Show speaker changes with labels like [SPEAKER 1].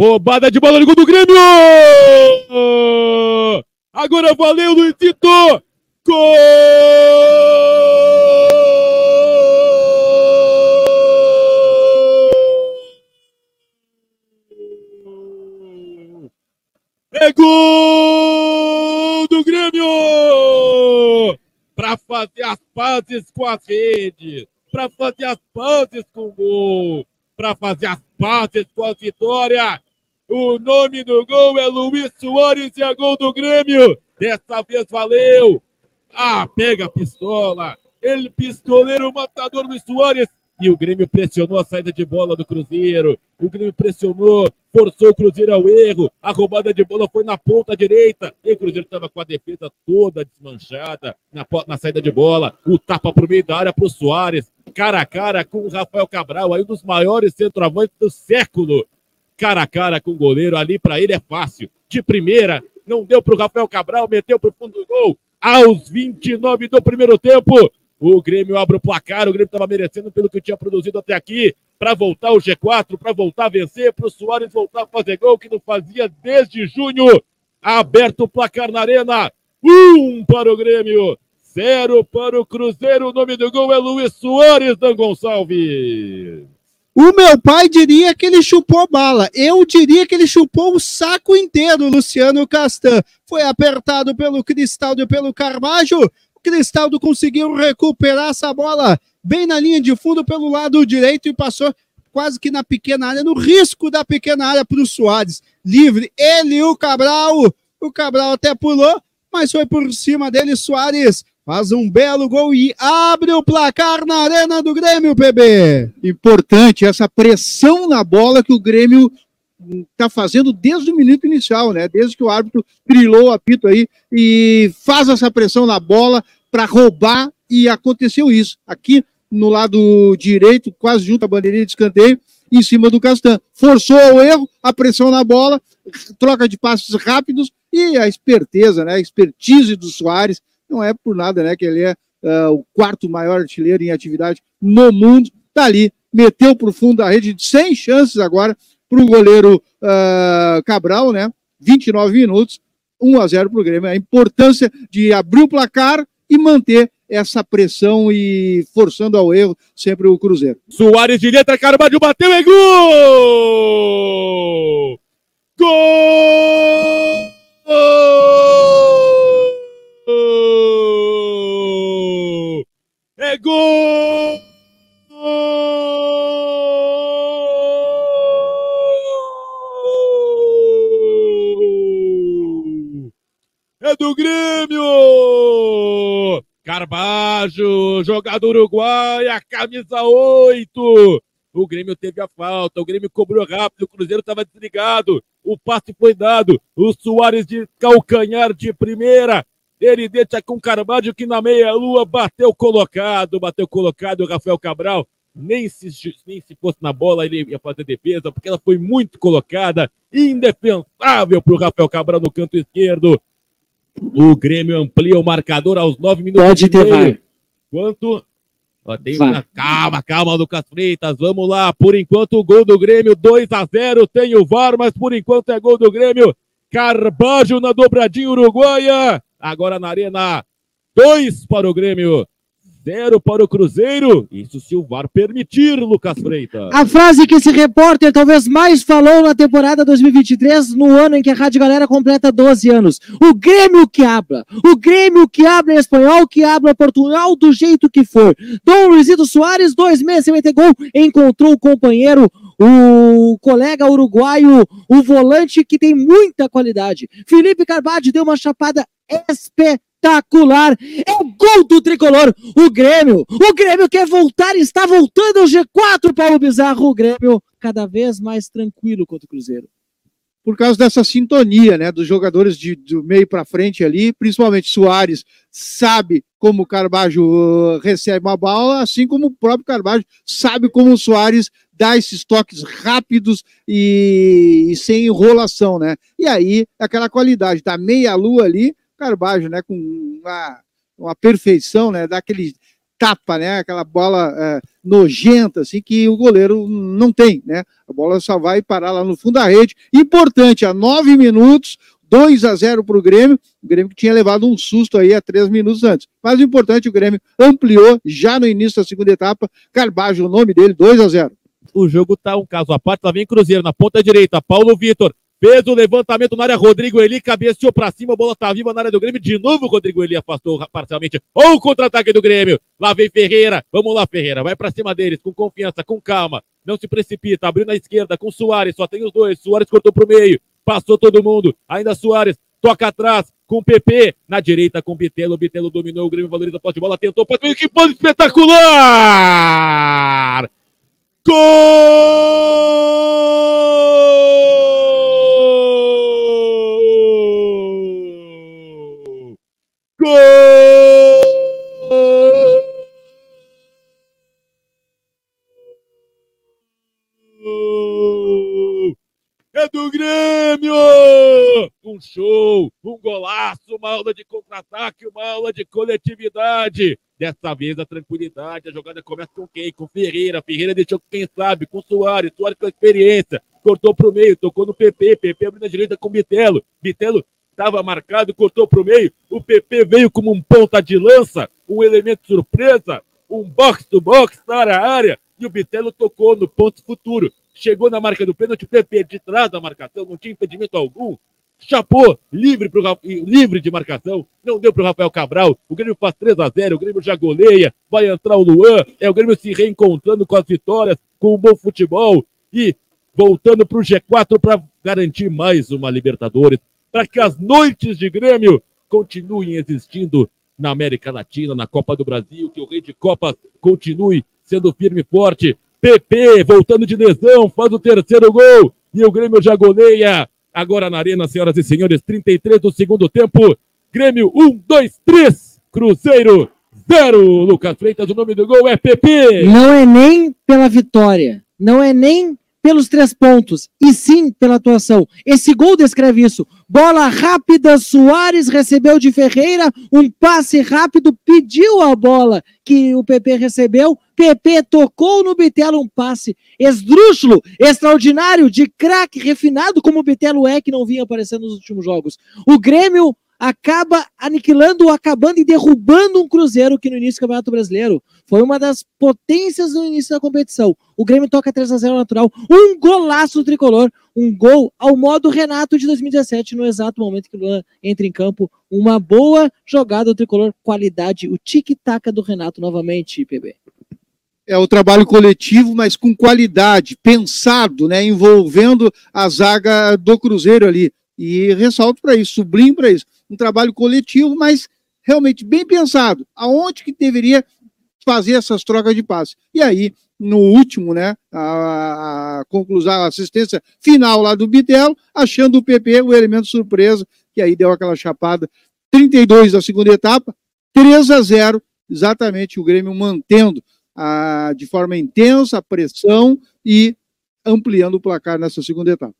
[SPEAKER 1] Roubada de bola no gol do Grêmio! Agora valeu, Luizito! Gol! É gol do Grêmio! Para fazer as pazes com as redes, para fazer as pazes com o gol, para fazer as pazes com a vitória. O nome do gol é Luiz Soares e é gol do Grêmio. Dessa vez valeu. Ah, pega a pistola. Ele pistoleiro matador Luiz Soares e o Grêmio pressionou a saída de bola do Cruzeiro. O Grêmio pressionou, forçou o Cruzeiro ao erro. A roubada de bola foi na ponta direita. E o Cruzeiro estava com a defesa toda desmanchada na, na saída de bola. O tapa para o meio da área para o Soares. Cara a cara com o Rafael Cabral, aí um dos maiores centroavantes do século. Cara a cara com o goleiro ali, para ele é fácil. De primeira, não deu para o Rafael Cabral, meteu para o fundo do gol. Aos 29 do primeiro tempo, o Grêmio abre o placar, o Grêmio estava merecendo pelo que tinha produzido até aqui, para voltar ao G4, para voltar a vencer, para o Soares voltar a fazer gol, que não fazia desde junho. Aberto o placar na arena, um para o Grêmio, zero para o Cruzeiro. O nome do gol é Luiz Soares Dan Gonçalves.
[SPEAKER 2] O meu pai diria que ele chupou bala. Eu diria que ele chupou o saco inteiro, Luciano Castan. Foi apertado pelo Cristaldo e pelo Carvalho. Cristaldo conseguiu recuperar essa bola bem na linha de fundo pelo lado direito e passou quase que na pequena área, no risco da pequena área para o Soares. Livre, ele e o Cabral. O Cabral até pulou, mas foi por cima dele. Soares faz um belo gol e abre o placar na arena do Grêmio, PB.
[SPEAKER 3] Importante essa pressão na bola que o Grêmio está fazendo desde o minuto inicial, né? Desde que o árbitro trilou o apito aí e faz essa pressão na bola para roubar e aconteceu isso. Aqui no lado direito, quase junto à bandeirinha de escanteio, em cima do Castan. Forçou o erro, a pressão na bola, troca de passos rápidos e a esperteza, né? A expertise do Soares. Não é por nada, né? Que ele é uh, o quarto maior artilheiro em atividade no mundo. Tá ali, meteu para o fundo da rede, sem chances agora para o goleiro uh, Cabral, né? 29 minutos, 1 a 0 para o Grêmio. A importância de abrir o placar e manter essa pressão e forçando ao erro sempre o Cruzeiro.
[SPEAKER 1] Soares de letra, Carvalho bateu, é gol! Gol! Gol! é do Grêmio! Carbajo, jogador uruguaia, camisa 8. O Grêmio teve a falta, o Grêmio cobrou rápido, o Cruzeiro estava desligado, o passe foi dado, o Soares de calcanhar de primeira, ele deixa com o Carvalho que na meia-lua bateu colocado, bateu colocado o Rafael Cabral, nem se, nem se fosse na bola ele ia fazer defesa, porque ela foi muito colocada, indefensável para o Rafael Cabral no canto esquerdo. O Grêmio amplia o marcador aos nove minutos.
[SPEAKER 2] Pode ter, vai.
[SPEAKER 1] Quanto? Ó, uma... Calma, calma, Lucas Freitas. Vamos lá. Por enquanto, o gol do Grêmio, 2 a 0 Tem o VAR, mas por enquanto é gol do Grêmio. Carbajo na dobradinha uruguaia. Agora na arena, 2 para o Grêmio. Zero para o Cruzeiro. Isso se o VAR permitir, Lucas Freitas.
[SPEAKER 2] A frase que esse repórter talvez mais falou na temporada 2023, no ano em que a Rádio Galera completa 12 anos. O Grêmio que habla. O Grêmio que habla em espanhol, que habla Portugal do jeito que for. Dom Luizito Soares, dois meses sem meter gol, encontrou o companheiro, o colega uruguaio, o volante que tem muita qualidade. Felipe Carvalho deu uma chapada espetacular. É o gol do tricolor. O Grêmio, o Grêmio quer voltar, está voltando ao G4, Paulo Bizarro. O Grêmio cada vez mais tranquilo contra o Cruzeiro.
[SPEAKER 3] Por causa dessa sintonia, né, dos jogadores de, do meio para frente ali, principalmente Soares, sabe como o Carvalho uh, recebe uma bola, assim como o próprio Carvalho sabe como o Soares dá esses toques rápidos e, e sem enrolação, né? E aí, aquela qualidade da meia-lua ali, Carbajo, né, com uma, uma perfeição, né, daquele tapa, né? Aquela bola é, nojenta, assim, que o goleiro não tem, né? A bola só vai parar lá no fundo da rede. Importante, a nove minutos, 2 a 0 para o Grêmio, o Grêmio que tinha levado um susto aí há três minutos antes. Mas o importante, o Grêmio ampliou já no início da segunda etapa, Carbajo, o nome dele, 2 a 0
[SPEAKER 1] O jogo tá um caso à parte, lá vem Cruzeiro na ponta direita, Paulo Vitor, Fez o levantamento na área, Rodrigo Eli cabeceou pra cima, a bola tá viva na área do Grêmio. De novo, Rodrigo Eli afastou parcialmente. Ou o contra-ataque do Grêmio. Lá vem Ferreira. Vamos lá, Ferreira. Vai pra cima deles, com confiança, com calma. Não se precipita. Abriu na esquerda com Soares. Só tem os dois. Soares cortou pro meio. Passou todo mundo. Ainda Soares. Toca atrás com o PP. Na direita com o Bitelo. Bitelo dominou. O Grêmio valoriza a posse de bola. Tentou. Que pode espetacular! Gol! Gol! É do Grêmio! Um show, um golaço, uma aula de contra-ataque, uma aula de coletividade. Dessa vez a tranquilidade, a jogada começa com quem? Com Ferreira. Ferreira deixou quem sabe, com Soares. Soares com experiência. Cortou para o meio, tocou no PP. PP abriu na direita com Bitelo. Bitelo estava marcado, cortou para o meio. O PP veio como um ponta de lança, um elemento surpresa, um box to box na área. E o Bitelo tocou no ponto futuro. Chegou na marca do pênalti, o PP de trás da marcação, não tinha impedimento algum. Chapou, livre, pro, livre de marcação, não deu para o Rafael Cabral. O Grêmio faz 3 a 0 o Grêmio já goleia, vai entrar o Luan. É o Grêmio se reencontrando com as vitórias, com o bom futebol e voltando para o G4 para garantir mais uma Libertadores para que as noites de Grêmio continuem existindo na América Latina, na Copa do Brasil, que o Rei de Copas continue sendo firme e forte. PP voltando de lesão, faz o terceiro gol e o Grêmio já goleia. Agora na Arena, senhoras e senhores, 33 do segundo tempo. Grêmio 1, 2, 3. Cruzeiro 0. Lucas Freitas, o nome do gol é PP.
[SPEAKER 2] Não é nem pela vitória, não é nem pelos três pontos, e sim pela atuação. Esse gol descreve isso. Bola rápida, Soares recebeu de Ferreira, um passe rápido, pediu a bola que o PP recebeu, PP tocou no Bitelo um passe esdrúxulo, extraordinário, de craque refinado, como o Bitelo é, que não vinha aparecendo nos últimos jogos. O Grêmio acaba aniquilando, acabando e derrubando um Cruzeiro que no início do Campeonato Brasileiro foi uma das potências no início da competição. O Grêmio toca 3 a 0 natural, um golaço do tricolor, um gol ao modo Renato de 2017, no exato momento que o Luan entra em campo. Uma boa jogada do tricolor, qualidade, o tic-tac do Renato novamente, PB.
[SPEAKER 3] É o trabalho coletivo, mas com qualidade, pensado, né, envolvendo a zaga do Cruzeiro ali. E ressalto para isso, sublinho para isso um trabalho coletivo, mas realmente bem pensado. Aonde que deveria fazer essas trocas de passe? E aí, no último, né, a, a conclusão, a assistência final lá do Bitelo, achando o PP o elemento surpresa, que aí deu aquela chapada. 32 da segunda etapa, 3 a 0, exatamente o Grêmio mantendo a, de forma intensa a pressão e ampliando o placar nessa segunda etapa.